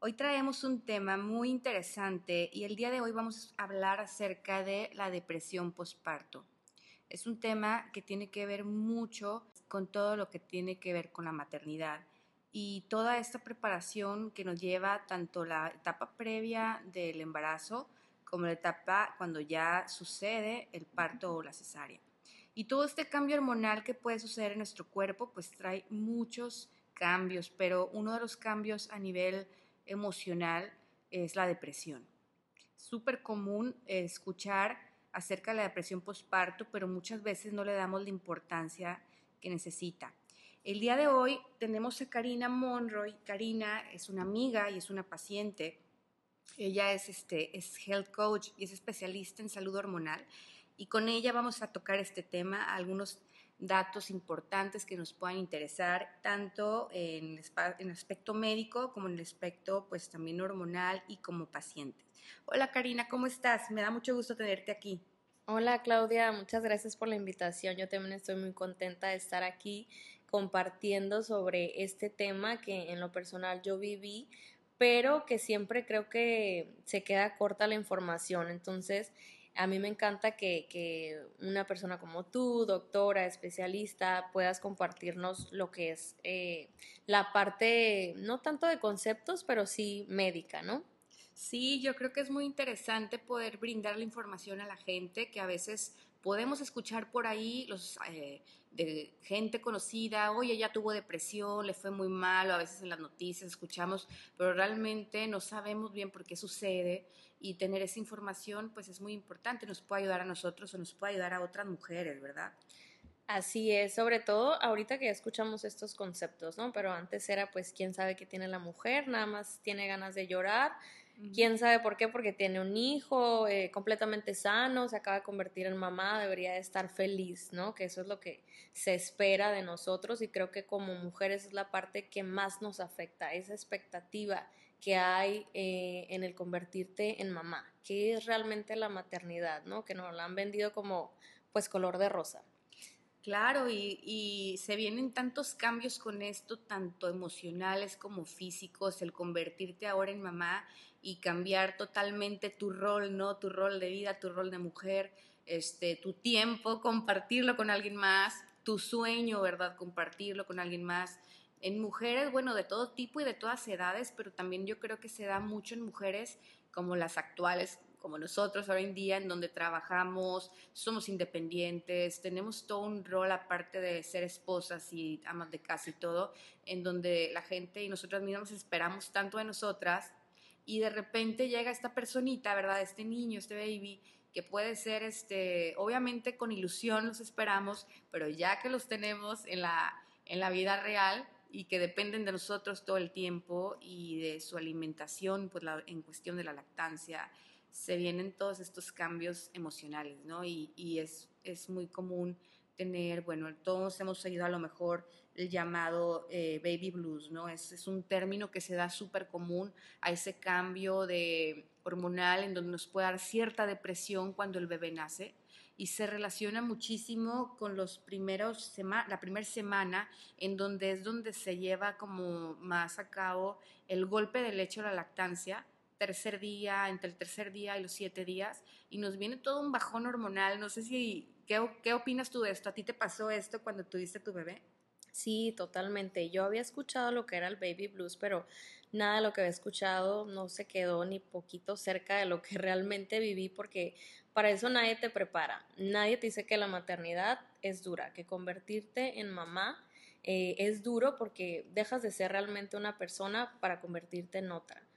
Hoy traemos un tema muy interesante y el día de hoy vamos a hablar acerca de la depresión postparto. Es un tema que tiene que ver mucho con todo lo que tiene que ver con la maternidad y toda esta preparación que nos lleva tanto la etapa previa del embarazo como la etapa cuando ya sucede el parto o la cesárea. Y todo este cambio hormonal que puede suceder en nuestro cuerpo pues trae muchos cambios, pero uno de los cambios a nivel emocional es la depresión. Súper común escuchar acerca de la depresión postparto, pero muchas veces no le damos la importancia que necesita. El día de hoy tenemos a Karina Monroy. Karina es una amiga y es una paciente. Ella es, este, es health coach y es especialista en salud hormonal. Y con ella vamos a tocar este tema, algunos datos importantes que nos puedan interesar, tanto en el aspecto médico como en el aspecto pues también hormonal y como paciente. Hola Karina, ¿cómo estás? Me da mucho gusto tenerte aquí. Hola Claudia, muchas gracias por la invitación. Yo también estoy muy contenta de estar aquí compartiendo sobre este tema que en lo personal yo viví, pero que siempre creo que se queda corta la información. Entonces, a mí me encanta que, una persona como tú, doctora, especialista, puedas compartirnos lo que es eh, la parte, no tanto de conceptos, pero sí médica, ¿no? Sí, yo creo que es muy interesante poder brindar la información a la gente que a veces podemos escuchar por ahí los, eh, de gente conocida, oye, ella tuvo depresión, le fue muy mal, o a veces en las noticias escuchamos, pero realmente no sabemos bien por qué sucede y tener esa información pues es muy importante, nos puede ayudar a nosotros o nos puede ayudar a otras mujeres, ¿verdad? Así es, sobre todo ahorita que escuchamos estos conceptos, ¿no? Pero antes era pues quién sabe qué tiene la mujer, nada más tiene ganas de llorar, quién sabe por qué, porque tiene un hijo eh, completamente sano, se acaba de convertir en mamá, debería de estar feliz, ¿no? Que eso es lo que se espera de nosotros y creo que como mujeres es la parte que más nos afecta, esa expectativa que hay eh, en el convertirte en mamá, que es realmente la maternidad, ¿no? Que nos la han vendido como pues color de rosa. Claro, y, se vienen tantos cambios con esto, tanto emocionales como físicos, el convertirte ahora en mamá y cambiar totalmente tu rol, ¿no? Tu rol de vida, tu rol de mujer, este, tu tiempo, compartirlo con alguien más, tu sueño, ¿verdad? Compartirlo con alguien más. En mujeres, bueno, de todo tipo y de todas edades, pero también yo creo que se da mucho en mujeres como las actuales, como nosotros hoy en día, en donde trabajamos, somos independientes, tenemos todo un rol aparte de ser esposas y amas de casa y todo, en donde la gente y nosotras mismas esperamos tanto de nosotras y de repente llega esta personita, ¿verdad? Este niño, este baby, que puede ser, este, obviamente con ilusión los esperamos, pero ya que los tenemos en la, en la vida real, y que dependen de nosotros todo el tiempo y de su alimentación, pues en cuestión de la lactancia, se vienen todos estos cambios emocionales, ¿no? Y, es, es, muy común tener, bueno, todos hemos oído a lo mejor el llamado eh, baby blues, ¿no? Es, un término que se da súper común a ese cambio de hormonal en donde nos puede dar cierta depresión cuando el bebé nace y se relaciona muchísimo con los primeros la primera semana en donde es donde se lleva como más a cabo el golpe de leche o la lactancia tercer día, entre el tercer día y los siete días, y nos viene todo un bajón hormonal. No sé si, ¿qué, qué opinas tú de esto? ¿A ti te pasó esto cuando tuviste tu bebé? Sí, totalmente. Yo había escuchado lo que era el baby blues, pero nada de lo que había escuchado no se quedó ni poquito cerca de lo que realmente viví, porque para eso nadie te prepara. Nadie te dice que la maternidad es dura, que convertirte en mamá eh, es duro porque dejas de ser realmente una persona para convertirte en otra.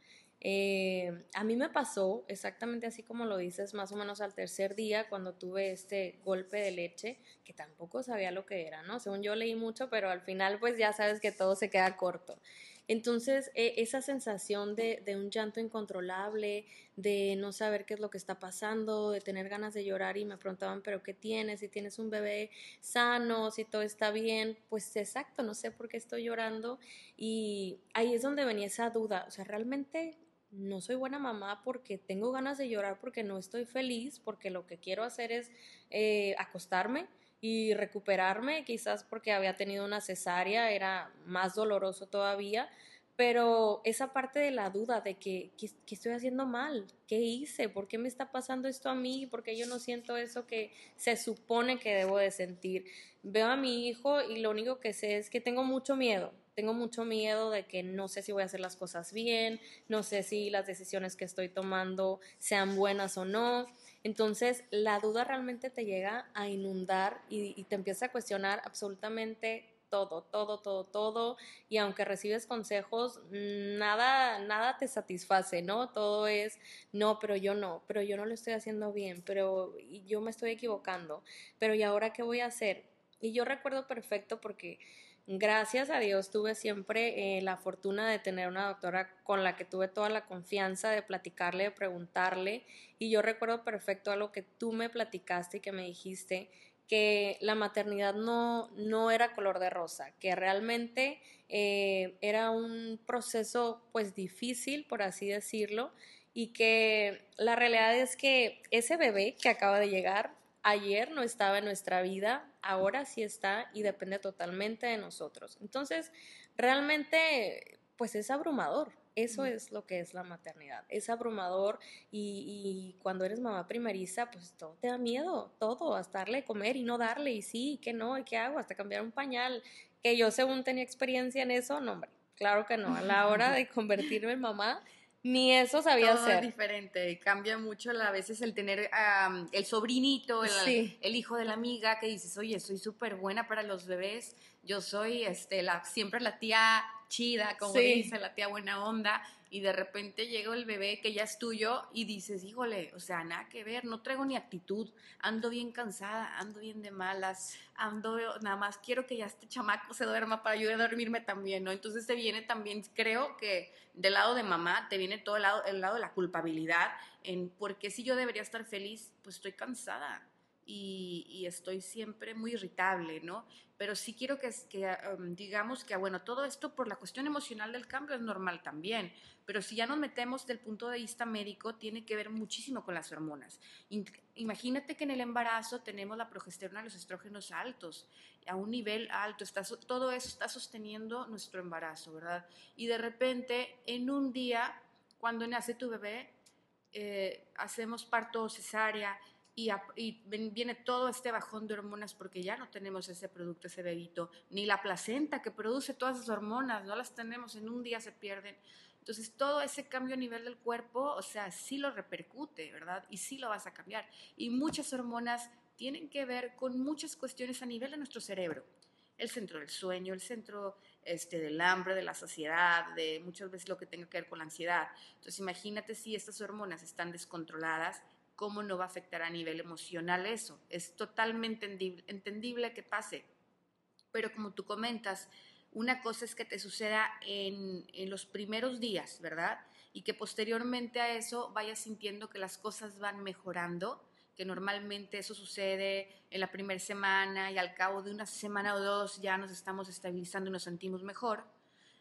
Eh, a mí me pasó exactamente así como lo dices, más o menos al tercer día, cuando tuve este golpe de leche, que tampoco sabía lo que era, ¿no? Según yo leí mucho, pero al final pues ya sabes que todo se queda corto. Entonces, e, esa sensación de, de, un llanto incontrolable, de no saber qué es lo que está pasando, de tener ganas de llorar y me preguntaban, pero ¿qué tienes? Si tienes un bebé sano, si todo está bien, pues exacto, no sé por qué estoy llorando. Y ahí es donde venía esa duda, o sea, realmente no soy buena mamá porque tengo ganas de llorar, porque no estoy feliz, porque lo que quiero hacer es eh, acostarme y recuperarme, quizás porque había tenido una cesárea, era más doloroso todavía, pero esa parte de la duda de que, que, estoy haciendo mal, qué hice, por qué me está pasando esto a mí, por qué yo no siento eso que se supone que debo de sentir. Veo a mi hijo y lo único que sé es que tengo mucho miedo, tengo mucho miedo de que no sé si voy a hacer las cosas bien, no sé si las decisiones que estoy tomando sean buenas o no. Entonces, la duda realmente te llega a inundar y, te empieza a cuestionar absolutamente todo, todo, todo, todo. Y aunque recibes consejos, nada, nada te satisface, ¿no? Todo es, no, pero yo no, pero yo no lo estoy haciendo bien, pero yo me estoy equivocando, pero ¿y ahora qué voy a hacer? Y yo recuerdo perfecto porque Gracias a Dios tuve siempre eh, la fortuna de tener una doctora con la que tuve toda la confianza de platicarle, de preguntarle. Y yo recuerdo perfecto algo que tú me platicaste y que me dijiste, que la maternidad no, no era color de rosa, que realmente eh, era un proceso pues difícil, por así decirlo, y que la realidad es que ese bebé que acaba de llegar ayer no estaba en nuestra vida, ahora sí está y depende totalmente de nosotros. Entonces, realmente, pues es abrumador. Eso es lo que es la maternidad. Es abrumador y, cuando eres mamá primeriza, pues todo te da miedo, todo, hasta darle de comer y no darle, y sí, y que no, y qué hago, hasta cambiar un pañal. Que yo según tenía experiencia en eso, no, hombre, claro que no. A la hora de convertirme en mamá, ni eso sabía Todo hacer. diferente, cambia mucho a veces el tener el sobrinito, el, el, hijo de la amiga que dices, oye, soy súper buena para los bebés, yo soy este, la, siempre la tía chida, como dice, la tía buena onda, y de repente llega el bebé que ya es tuyo y dices, híjole, o sea, nada que ver, no traigo ni actitud, ando bien cansada, ando bien de malas, ando, nada más quiero que ya este chamaco se duerma para a dormirme también, ¿no? Entonces te viene también, creo que del lado de mamá, te viene todo el lado, el lado de la culpabilidad en por qué si yo debería estar feliz, pues estoy cansada, y, estoy siempre muy irritable, ¿no? Pero sí quiero que, que um, digamos que, bueno, todo esto por la cuestión emocional del cambio es normal también, pero si ya nos metemos del punto de vista médico, tiene que ver muchísimo con las hormonas. Imagínate que en el embarazo tenemos la progesterona y los estrógenos altos, a un nivel alto, está, todo eso está sosteniendo nuestro embarazo, ¿verdad? Y de repente, en un día, cuando nace tu bebé, eh, hacemos parto cesárea, y, viene todo este bajón de hormonas porque ya no tenemos ese producto, ese bebito, ni la placenta que produce todas esas hormonas, no las tenemos, en un día se pierden. Entonces, todo ese cambio a nivel del cuerpo, o sea, sí lo repercute, ¿verdad? Y sí lo vas a cambiar. Y muchas hormonas tienen que ver con muchas cuestiones a nivel de nuestro cerebro. El centro del sueño, el centro este, del hambre, de la saciedad, de muchas veces lo que tenga que ver con la ansiedad. Entonces, imagínate si estas hormonas están descontroladas, ¿cómo no va a afectar a nivel emocional eso? Es totalmente entendible, que pase. Pero como tú comentas, una cosa es que te suceda en, los primeros días, ¿verdad? Y que posteriormente a eso vayas sintiendo que las cosas van mejorando, que normalmente eso sucede en la primera semana y al cabo de una semana o dos ya nos estamos estabilizando y nos sentimos mejor,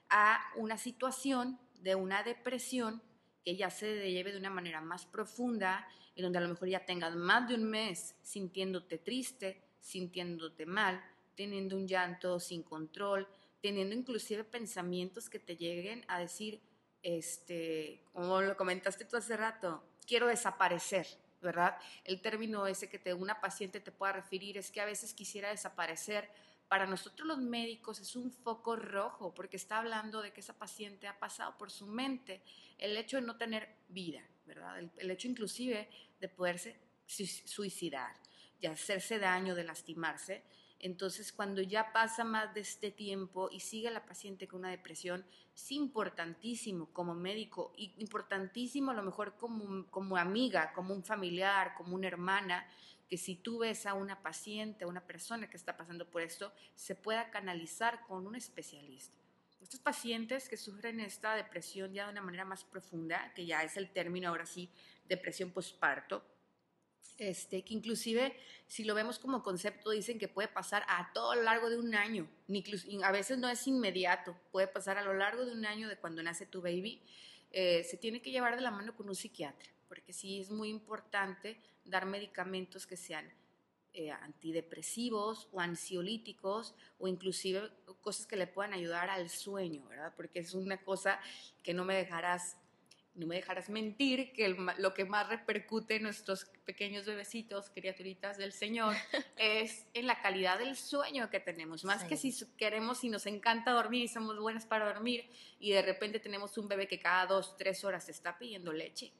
a una situación de una depresión que ya se lleve de una manera más profunda y donde a lo mejor ya tengas más de un mes sintiéndote triste, sintiéndote mal, teniendo un llanto sin control, teniendo inclusive pensamientos que te lleguen a decir, este, como lo comentaste tú hace rato, quiero desaparecer, ¿verdad? El término ese que te, una paciente te pueda referir es que a veces quisiera desaparecer. Para nosotros los médicos es un foco rojo porque está hablando de que esa paciente ha pasado por su mente el hecho de no tener vida, ¿verdad? El, hecho inclusive de poderse suicidar, de hacerse daño, de lastimarse. Entonces, cuando ya pasa más de este tiempo y sigue la paciente con una depresión, es importantísimo como médico, y importantísimo a lo mejor como, como amiga, como un familiar, como una hermana, que si tú ves a una paciente, a una persona que está pasando por esto, se pueda canalizar con un especialista. estos pacientes que sufren esta depresión ya de una manera más profunda, que ya es el término ahora sí, depresión postparto, este, que inclusive si lo vemos como concepto dicen que puede pasar a todo lo largo de un año, a veces no es inmediato, puede pasar a lo largo de un año de cuando nace tu baby, eh, se tiene que llevar de la mano con un psiquiatra, porque sí es muy importante dar medicamentos que sean eh, antidepresivos o ansiolíticos o inclusive cosas que le puedan ayudar al sueño, ¿verdad? Porque es una cosa que no me dejarás, no me dejarás mentir, que lo que más repercute en nuestros pequeños bebecitos, criaturitas del Señor, es en la calidad del sueño que tenemos. Más que si queremos y nos encanta dormir y somos buenas para dormir y de repente tenemos un bebé que cada dos, tres horas está pidiendo leche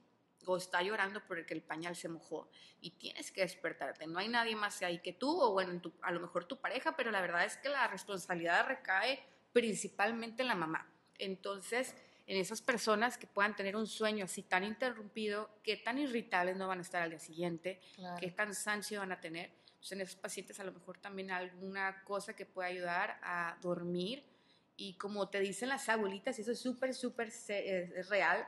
o está llorando porque el pañal se mojó y tienes que despertarte. No hay nadie más ahí que tú o bueno, a lo mejor tu pareja, pero la verdad es que la responsabilidad recae principalmente en la mamá. Entonces, en esas personas que puedan tener un sueño así tan interrumpido, qué tan irritables no van a estar al día siguiente, qué cansancio van a tener. Entonces, en esos pacientes a lo mejor también alguna cosa que pueda ayudar a dormir. Y como te dicen las abuelitas, y eso es súper, súper real,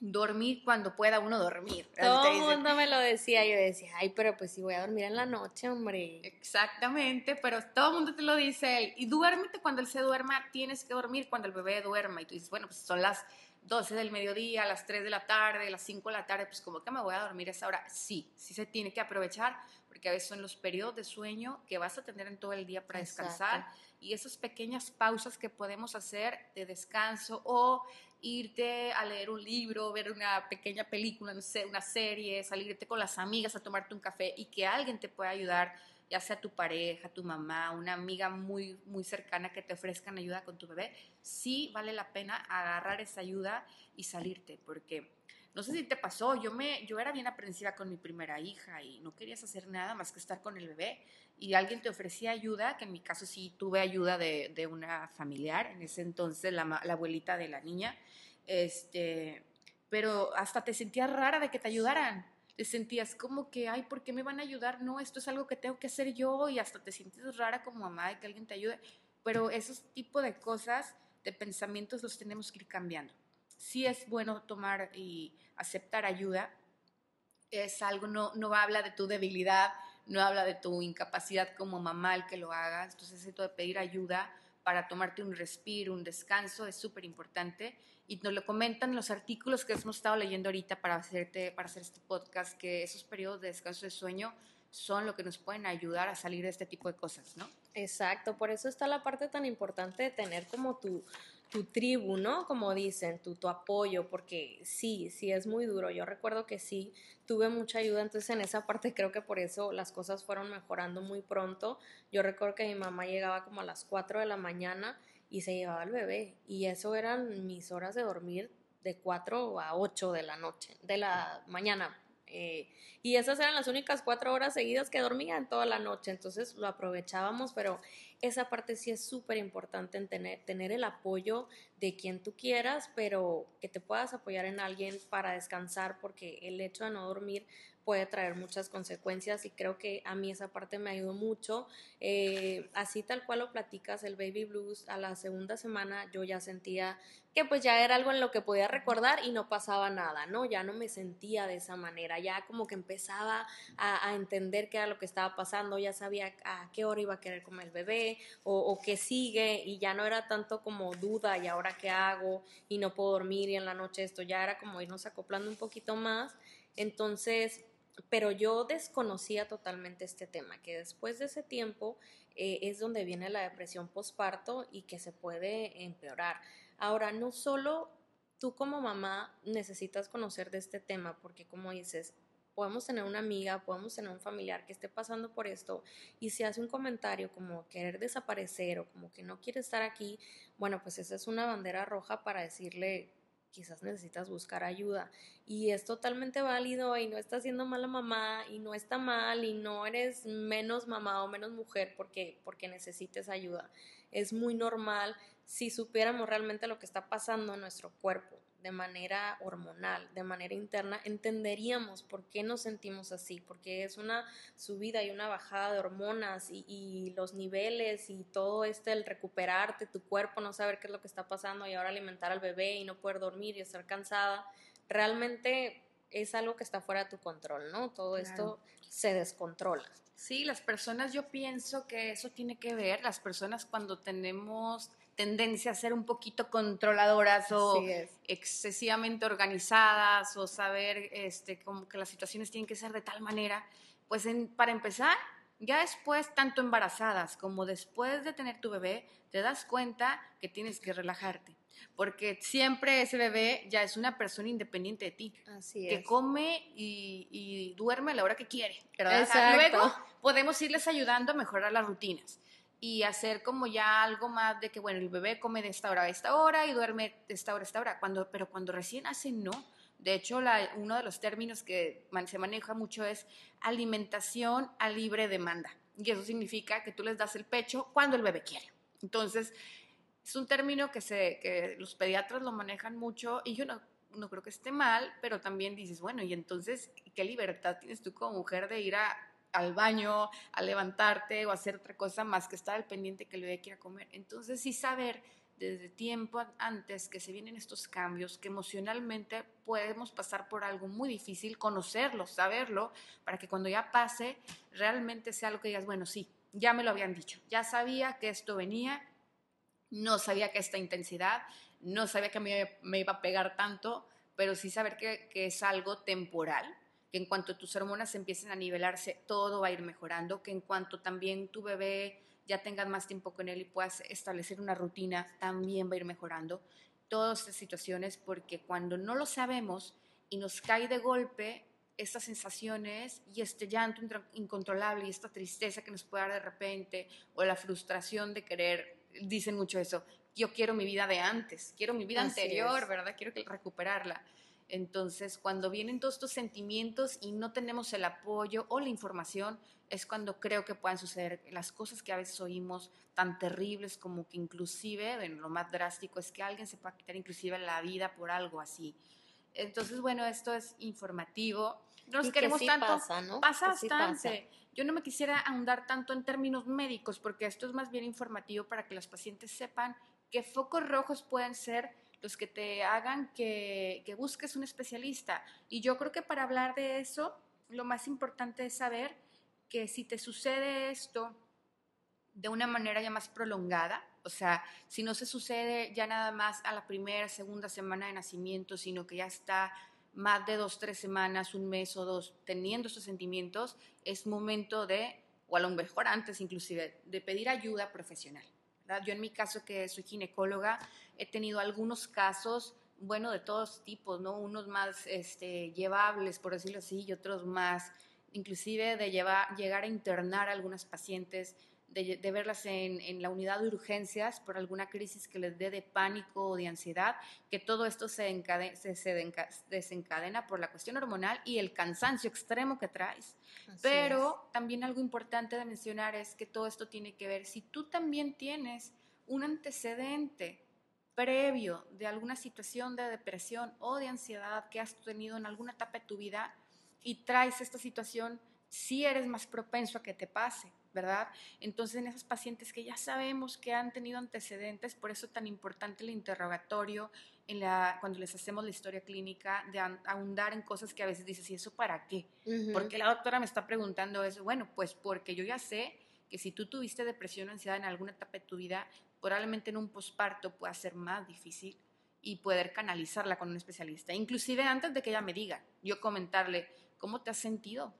dormir cuando pueda uno dormir. Todo el mundo me lo decía, yo decía, ay, pero pues si voy a dormir en la noche, hombre. Exactamente, pero todo el mundo te lo dice él. Y duérmete cuando él se duerma, tienes que dormir cuando el bebé duerma. Y tú dices, bueno, pues son las 12 del mediodía, las 3 de la tarde, las 5 de la tarde, pues como que me voy a dormir a esa hora. Sí, sí se tiene que aprovechar, porque a veces son los periodos de sueño que vas a tener en todo el día para descansar y esas pequeñas pausas que podemos hacer de descanso o irte a leer un libro, ver una pequeña película, no sé, una serie, salirte con las amigas a tomarte un café y que alguien te pueda ayudar, ya sea tu pareja, tu mamá, una amiga muy, muy cercana que te ofrezcan ayuda con tu bebé, sí vale la pena agarrar esa ayuda y salirte, porque no sé si te pasó, yo, me, yo era bien aprensiva con mi primera hija y no querías hacer nada más que estar con el bebé y alguien te ofrecía ayuda, que en mi caso sí tuve ayuda de, de una familiar, en ese entonces la, la abuelita de la niña, este, pero hasta te sentías rara de que te ayudaran. Te sentías como que, ay, ¿por qué me van a ayudar? No, esto es algo que tengo que hacer yo y hasta te sientes rara como mamá de que alguien te ayude. Pero esos tipos de cosas, de pensamientos, los tenemos que ir cambiando. Sí es bueno tomar y aceptar ayuda. Es algo, no, no habla de tu debilidad, no habla de tu incapacidad como mamá el que lo hagas. Entonces, esto de pedir ayuda para tomarte un respiro, un descanso, es súper importante y nos lo comentan los artículos que hemos estado leyendo ahorita para, hacerte, para hacer este podcast, que esos periodos de descanso de sueño son lo que nos pueden ayudar a salir de este tipo de cosas, ¿no? Exacto, por eso está la parte tan importante de tener como tu, tu tribu, ¿no? Como dicen, tu, tu apoyo, porque sí, sí es muy duro. Yo recuerdo que sí, tuve mucha ayuda, entonces en esa parte creo que por eso las cosas fueron mejorando muy pronto. Yo recuerdo que mi mamá llegaba como a las 4 de la mañana y se llevaba al bebé. Y eso eran mis horas de dormir de 4 a 8 de la noche, de la mañana. Eh, y esas eran las únicas cuatro horas seguidas que dormía en toda la noche. Entonces lo aprovechábamos, pero esa parte sí es súper importante en tener, tener el apoyo de quien tú quieras, pero que te puedas apoyar en alguien para descansar, porque el hecho de no dormir puede traer muchas consecuencias y creo que a mí esa parte me ayudó mucho. Eh, así tal cual lo platicas, el baby blues, a la segunda semana yo ya sentía que pues ya era algo en lo que podía recordar y no pasaba nada, ¿no? Ya no me sentía de esa manera, ya como que empezaba a, entender qué era lo que estaba pasando, ya sabía a qué hora iba a querer comer el bebé o, o qué sigue y ya no era tanto como duda y ahora qué hago y no puedo dormir y en la noche esto, ya era como irnos acoplando un poquito más. Entonces, pero yo desconocía totalmente este tema, que después de ese tiempo eh, es donde viene la depresión postparto y que se puede empeorar. Ahora, no solo tú como mamá necesitas conocer de este tema, porque como dices, podemos tener una amiga, podemos tener un familiar que esté pasando por esto y si hace un comentario como querer desaparecer o como que no quiere estar aquí, bueno, pues esa es una bandera roja para decirle quizás necesitas buscar ayuda y es totalmente válido y no estás siendo mala mamá y no está mal y no eres menos mamá o menos mujer porque, porque necesites ayuda. Es muy normal si supiéramos realmente lo que está pasando en nuestro cuerpo de manera hormonal, de manera interna, entenderíamos por qué nos sentimos así, porque es una subida y una bajada de hormonas y, los niveles y todo este, el recuperarte, tu cuerpo, no saber qué es lo que está pasando y ahora alimentar al bebé y no poder dormir y estar cansada, realmente es algo que está fuera de tu control, ¿no? Todo esto se descontrola. Sí, las personas, yo pienso que eso tiene que ver, las personas cuando tenemos tendencia a ser un poquito controladoras o excesivamente organizadas o saber este, como que las situaciones tienen que ser de tal manera, pues para empezar, ya después, tanto embarazadas como después de tener tu bebé, te das cuenta que tienes que relajarte, porque siempre ese bebé ya es una persona independiente de ti, Así que come y, duerme a la hora que quiere, Luego podemos irles ayudando a mejorar las rutinas y hacer como ya algo más de que, bueno, el bebé come de esta hora a esta hora y duerme de esta hora a esta hora, cuando, pero cuando recién hace no. De hecho, la, uno de los términos que se maneja mucho es alimentación a libre demanda. Y eso significa que tú les das el pecho cuando el bebé quiere. Entonces, es un término que, se, que los pediatras lo manejan mucho y yo no, no creo que esté mal, pero también dices, bueno, y entonces, ¿qué libertad tienes tú como mujer de ir a al baño, a levantarte o hacer otra cosa más que estar al pendiente que el bebé quiera comer. Entonces, sí saber desde tiempo antes que se vienen estos cambios, que emocionalmente podemos pasar por algo muy difícil, conocerlo, saberlo, para que cuando ya pase, realmente sea algo que digas, bueno, sí, ya me lo habían dicho, ya sabía que esto venía, no sabía que esta intensidad, no sabía que me, iba a pegar tanto, pero sí saber que, que es algo temporal, que en cuanto tus hormonas empiecen a nivelarse, todo va a ir mejorando, que en cuanto también tu bebé ya tengas más tiempo con él y puedas establecer una rutina, también va a ir mejorando. Todas estas situaciones, porque cuando no lo sabemos y nos cae de golpe estas sensaciones y este llanto incontrolable y esta tristeza que nos puede dar de repente, o la frustración de querer, dicen mucho eso, yo quiero mi vida de antes, quiero mi vida anterior, ¿verdad? Quiero recuperarla. Entonces, cuando vienen todos estos sentimientos y no tenemos el apoyo o la información, es cuando creo que pueden suceder las cosas que a veces oímos tan terribles como que inclusive, bueno, lo más drástico es que alguien se pueda quitar inclusive la vida por algo así. Entonces, bueno, esto es informativo. No nos queremos tanto. Pasa, ¿no? Pasa bastante. Yo no me quisiera ahondar tanto en términos médicos porque esto es más bien informativo para que los pacientes sepan qué focos rojos pueden ser los que te hagan que, busques un especialista. Y yo creo que para hablar de eso, lo más importante es saber que si te sucede esto de una manera ya más prolongada, o sea, si no se sucede ya nada más a la primera, segunda semana de nacimiento, sino que ya está más de dos, tres semanas, un mes o dos teniendo esos sentimientos, es momento de, o a lo mejor antes inclusive, de pedir ayuda profesional. Yo en mi caso, que soy ginecóloga, he tenido algunos casos, bueno, de todos tipos, ¿no? Unos más este, llevables, por decirlo así, y otros más, inclusive de llevar, llegar a internar a algunas pacientes de, verlas en, la unidad de urgencias por alguna crisis que les dé de pánico o de ansiedad, que todo esto se, se, desencadena por la cuestión hormonal y el cansancio extremo que traes. Pero también algo importante de mencionar es que todo esto tiene que ver, si tú también tienes un antecedente previo de alguna situación de depresión o de ansiedad que has tenido en alguna etapa de tu vida y traes esta situación, sí eres más propenso a que te pase. ¿Verdad? Entonces, en esas pacientes que ya sabemos que han tenido antecedentes, por eso tan importante el interrogatorio en la, cuando les hacemos la historia clínica, de ahondar en cosas que a veces dices, ¿y eso para qué? Porque la doctora me está preguntando eso. Bueno, pues porque yo ya sé que si tú tuviste depresión o ansiedad en alguna etapa de tu vida, probablemente en un posparto pueda ser más difícil y poder canalizarla con un especialista. Inclusive antes de que ella me diga, yo comentarle, ¿cómo te has sentido?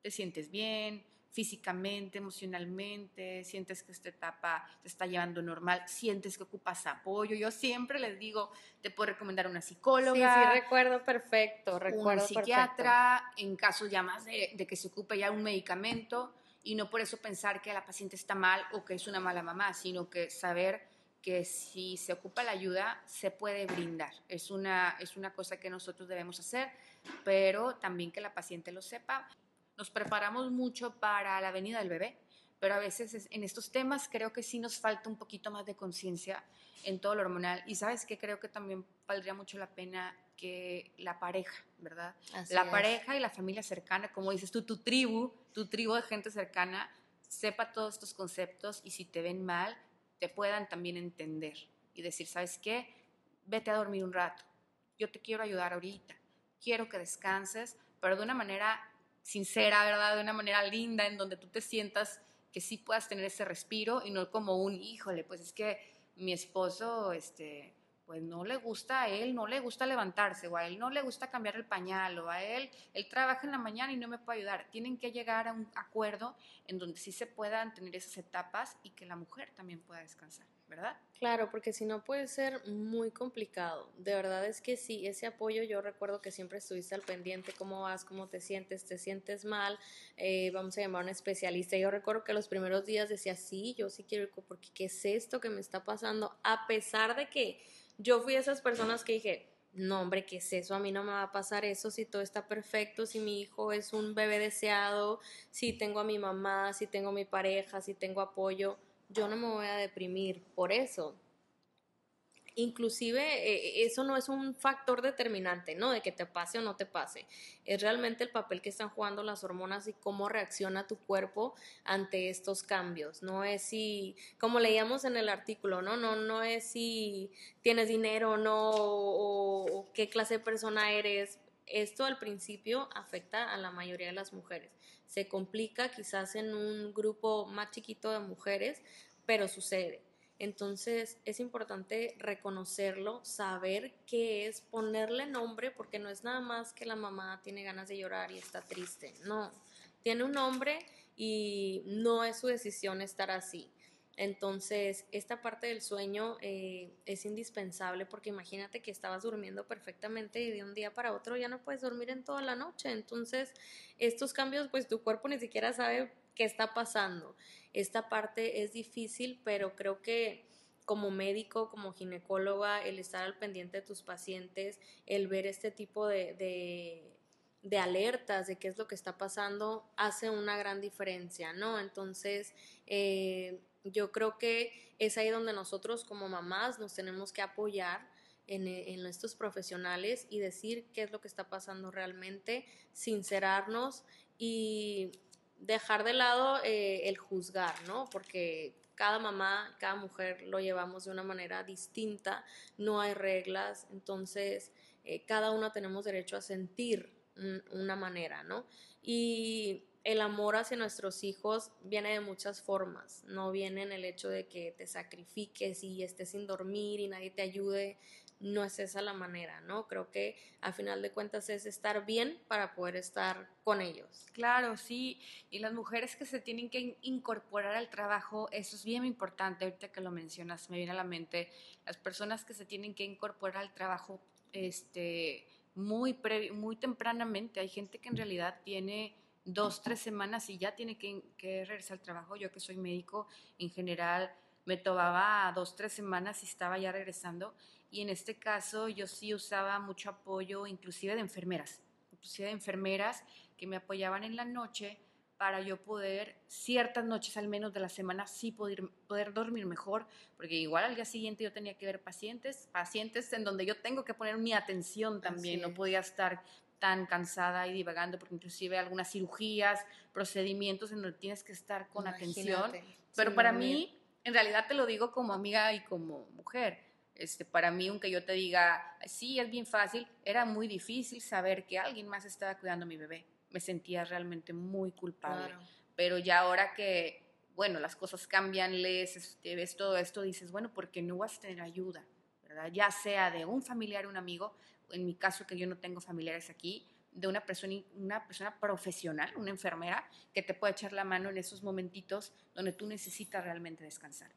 ¿Te sientes bien? Físicamente, emocionalmente, sientes que esta etapa te está llevando normal, sientes que ocupas apoyo. Yo siempre les digo, te puedo recomendar una psicóloga. Sí, sí, recuerdo perfecto, recuerdo Un psiquiatra, en casos ya más de, de, que se ocupe ya un medicamento y no por eso pensar que la paciente está mal o que es una mala mamá, sino que saber que si se ocupa la ayuda se puede brindar. Es una, es una cosa que nosotros debemos hacer, pero también que la paciente lo sepa nos preparamos mucho para la venida del bebé, pero a veces en estos temas creo que sí nos falta un poquito más de conciencia en todo lo hormonal. Y sabes que creo que también valdría mucho la pena que la pareja, ¿verdad? la pareja y la familia cercana, como dices tú, tu tribu, tu tribu de gente cercana, sepa todos estos conceptos y si te ven mal, te puedan también entender y decir, ¿sabes qué? Vete a dormir un rato. Yo te quiero ayudar ahorita. Quiero que descanses, pero de una manera sincera, ¿verdad? De una manera linda, en donde tú te sientas que sí puedas tener ese respiro y no como un, híjole, pues es que mi esposo, este, pues no le gusta a él, no le gusta levantarse, o a él no le gusta cambiar el pañal, o a él, él trabaja en la mañana y no me puede ayudar. Tienen que llegar a un acuerdo en donde sí se puedan tener esas etapas y que la mujer también pueda descansar, ¿verdad? Claro, porque si no puede ser muy complicado. De verdad es que sí, ese apoyo yo recuerdo que siempre estuviste al pendiente, cómo vas, cómo te sientes, te sientes mal, eh, vamos a llamar a un especialista. Yo recuerdo que los primeros días decía, sí, yo sí quiero ir, porque ¿qué es esto que me está pasando? A pesar de que yo fui esas personas que dije, no hombre, ¿qué es eso? A mí no me va a pasar eso si todo está perfecto, si mi hijo es un bebé deseado, si tengo a mi mamá, si tengo a mi pareja, si tengo apoyo, yo no me voy a deprimir por eso inclusive eh, eso no es un factor determinante, ¿no? De que te pase o no te pase. Es realmente el papel que están jugando las hormonas y cómo reacciona tu cuerpo ante estos cambios. No es si, como leíamos en el artículo, ¿no? No, no es si tienes dinero o no, o qué clase de persona eres. Esto al principio afecta a la mayoría de las mujeres. Se complica quizás en un grupo más chiquito de mujeres, pero sucede. Entonces es importante reconocerlo, saber qué es, ponerle nombre, porque no es nada más que la mamá tiene ganas de llorar y está triste. No, tiene un nombre y no es su decisión estar así. Entonces, esta parte del sueño eh, es indispensable porque imagínate que estabas durmiendo perfectamente y de un día para otro ya no puedes dormir en toda la noche. Entonces, estos cambios, pues tu cuerpo ni siquiera sabe qué está pasando. Esta parte es difícil, pero creo que como médico, como ginecóloga, el estar al pendiente de tus pacientes, el ver este tipo de, de, alertas de qué es lo que está pasando, hace una gran diferencia, ¿no? Entonces, eh, yo creo que es ahí donde nosotros como mamás nos tenemos que apoyar en, en estos profesionales y decir qué es lo que está pasando realmente, sincerarnos y dejar de lado eh, el juzgar, ¿no? Porque cada mamá, cada mujer lo llevamos de una manera distinta, no hay reglas, entonces eh, cada uno tenemos derecho a sentir una manera, ¿no? Y el amor hacia nuestros hijos viene de muchas formas, no viene en el hecho de que te sacrifiques y estés sin dormir y nadie te ayude, no es esa la manera, ¿no? Creo que a final de cuentas es estar bien para poder estar con ellos. Claro, sí, y las mujeres que se tienen que incorporar al trabajo, eso es bien importante, ahorita que lo mencionas, me viene a la mente, las personas que se tienen que incorporar al trabajo este, muy, muy tempranamente, hay gente que en realidad tiene dos, tres semanas y ya tiene que, que regresar al trabajo, yo que soy médico en general, me tomaba dos, tres semanas y estaba ya regresando. Y en este caso yo sí usaba mucho apoyo, inclusive de enfermeras, inclusive de enfermeras que me apoyaban en la noche para yo poder, ciertas noches al menos de la semana, sí poder, poder dormir mejor, porque igual al día siguiente yo tenía que ver pacientes, pacientes en donde yo tengo que poner mi atención también, no podía estar tan cansada y divagando, porque inclusive algunas cirugías, procedimientos en donde tienes que estar con atención, pero para mí, en realidad te lo digo como amiga y como mujer, este, para mí, aunque yo te diga, sí, es bien fácil, era muy difícil saber que alguien más estaba cuidando a mi bebé. Me sentía realmente muy culpable. Pero ya ahora que, bueno, las cosas cambian, lees, este, ves todo esto, dices, bueno, porque no vas a tener ayuda, ¿verdad? Ya sea de un familiar, un amigo, en mi caso que yo no tengo familiares aquí, de una persona, una persona profesional, una enfermera, que te puede echar la mano en esos momentitos donde tú necesitas realmente descansar.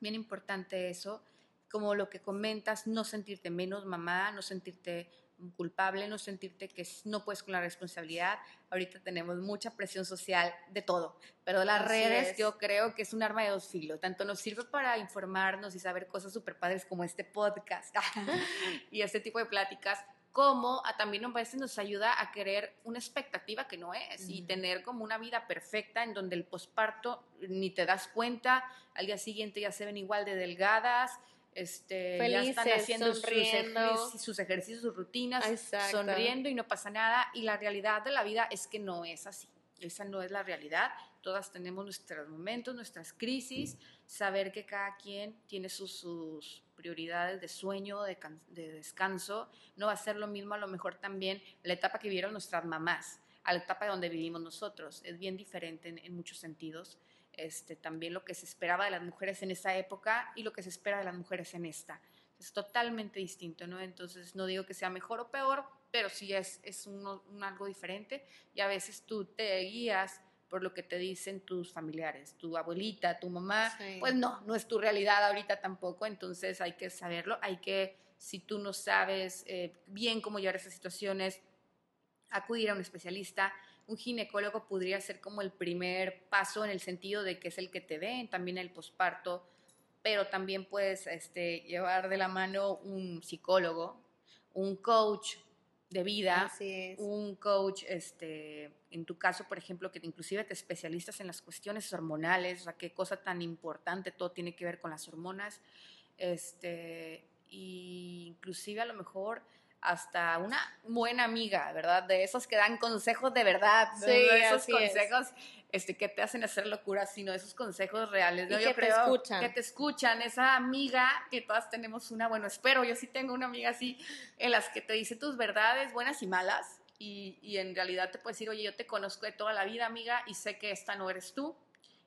Bien importante eso como lo que comentas, no sentirte menos mamá, no sentirte culpable, no sentirte que no puedes con la responsabilidad. Ahorita tenemos mucha presión social de todo, pero las redes yo creo que es un arma de dos filos. Tanto nos sirve para informarnos y saber cosas súper padres como este podcast y este tipo de pláticas, como a, también a veces nos ayuda a querer una expectativa que no es y tener como una vida perfecta en donde el posparto ni te das cuenta, al día siguiente ya se ven igual de delgadas, este, ya están haciendo sus ejercicios, sus, ejercicios, sus rutinas, sonriendo y no pasa nada. Y la realidad de la vida es que no es así. Esa no es la realidad. Todas tenemos nuestros momentos, nuestras crisis, saber que cada quien tiene sus, prioridades de sueño, de, descanso. No va a ser lo mismo a lo mejor también la etapa que vivieron nuestras mamás a la etapa de donde vivimos nosotros. Es bien diferente en, muchos sentidos. Este, también lo que se esperaba de las mujeres en esa época y lo que se espera de las mujeres en esta. Es totalmente distinto, ¿no? Entonces no digo que sea mejor o peor, pero sí es, es un, algo diferente y a veces tú te guías por lo que te dicen tus familiares, tu abuelita, tu mamá, pues no, no es tu realidad ahorita tampoco, entonces hay que saberlo, hay que, si tú no sabes eh, bien cómo llevar esas situaciones, acudir a un especialista, un ginecólogo podría ser como el primer paso en el sentido de que es el que te ven, también el posparto, pero también puedes este, llevar de la mano un psicólogo, un coach, de vida, un coach, este, en tu caso, por ejemplo, que inclusive te especialistas en las cuestiones hormonales, o sea, qué cosa tan importante, todo tiene que ver con las hormonas, este, y inclusive a lo mejor hasta una buena amiga, ¿verdad? De esos que dan consejos de verdad, sí, de esos consejos este, que te hacen hacer locuras, sino esos consejos reales. ¿no? Y que te escuchan. Que te escuchan, esa amiga que todas tenemos una, bueno, espero, yo sí tengo una amiga así, en las que te dice tus verdades buenas y malas, y, y en realidad te puede decir, oye, yo te conozco de toda la vida, amiga, y sé que esta no eres tú,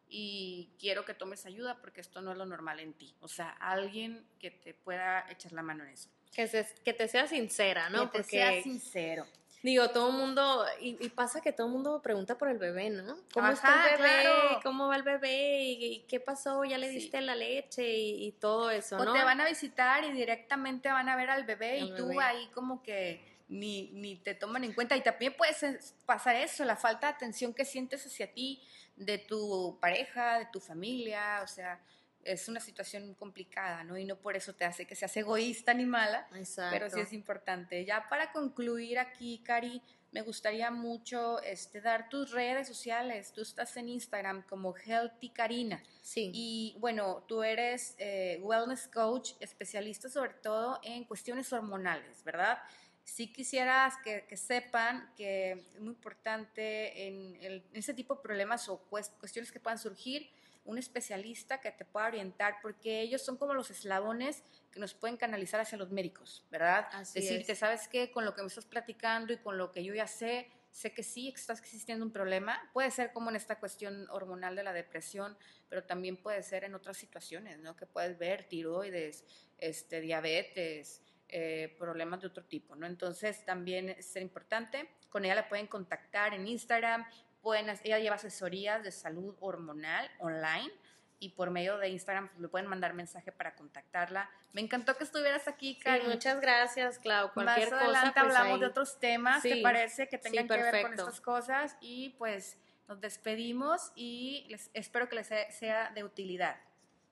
y quiero que tomes ayuda porque esto no es lo normal en ti. O sea, alguien que te pueda echar la mano en eso. Que, que te sea sincera, ¿no? Que te sea sincero. Digo, todo el mundo, y, pasa que todo el mundo pregunta por el bebé, ¿no? ¿Cómo está el bebé? ¿Cómo va el bebé? ¿Y, qué pasó? ¿Ya le diste la leche? Y, todo eso, ¿no? O te van a visitar y directamente van a ver al bebé y tú ahí como que ni, ni te toman en cuenta. Y también puede pasar eso, la falta de atención que sientes hacia ti, de tu pareja, de tu familia, o sea, es una situación complicada, ¿no? Y no por eso te hace que seas egoísta ni mala, Exacto. pero sí es importante. Ya para concluir aquí, Cari, me gustaría mucho este, dar tus redes sociales. Tú estás en Instagram como Healthy Karina. Sí. Y bueno, tú eres eh, wellness coach, especialista sobre todo en cuestiones hormonales, ¿verdad? Sí quisieras que, sepan que es muy importante en, en, ese tipo de problemas o cuestiones que puedan surgir, un especialista que te pueda orientar, porque ellos son como los eslabones que nos pueden canalizar hacia los médicos, ¿verdad? Así Decirte, ¿sabes qué? Con lo que me estás platicando y con lo que yo ya sé, sé que sí está existiendo un problema. Puede ser como en esta cuestión hormonal de la depresión, pero también puede ser en otras situaciones, ¿no? Que puedes ver tiroides, este, diabetes, eh, problemas de otro tipo, ¿no? Entonces también es importante. Con ella la pueden contactar en Instagram, ella lleva asesorías de salud hormonal online y por medio de Instagram pues, le pueden mandar mensaje para contactarla. Me encantó que estuvieras aquí, Cari. muchas gracias, Clau. Cualquier Más adelante pues, hablamos de otros temas, ¿te parece? Que tengan que ver con estas cosas y pues nos despedimos y les, espero que les sea de utilidad.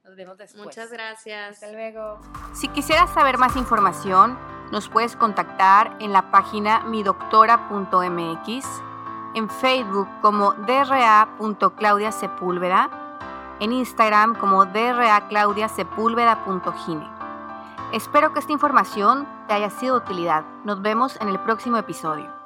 Nos vemos después. Muchas gracias. Hasta luego. Si quisieras saber más información, nos puedes contactar en la página midoctora.mx en Facebook como dra.claudiasepúlveda, en Instagram como draclaudiasepúlveda.gine. Espero que esta información te haya sido de utilidad. Nos vemos en el próximo episodio.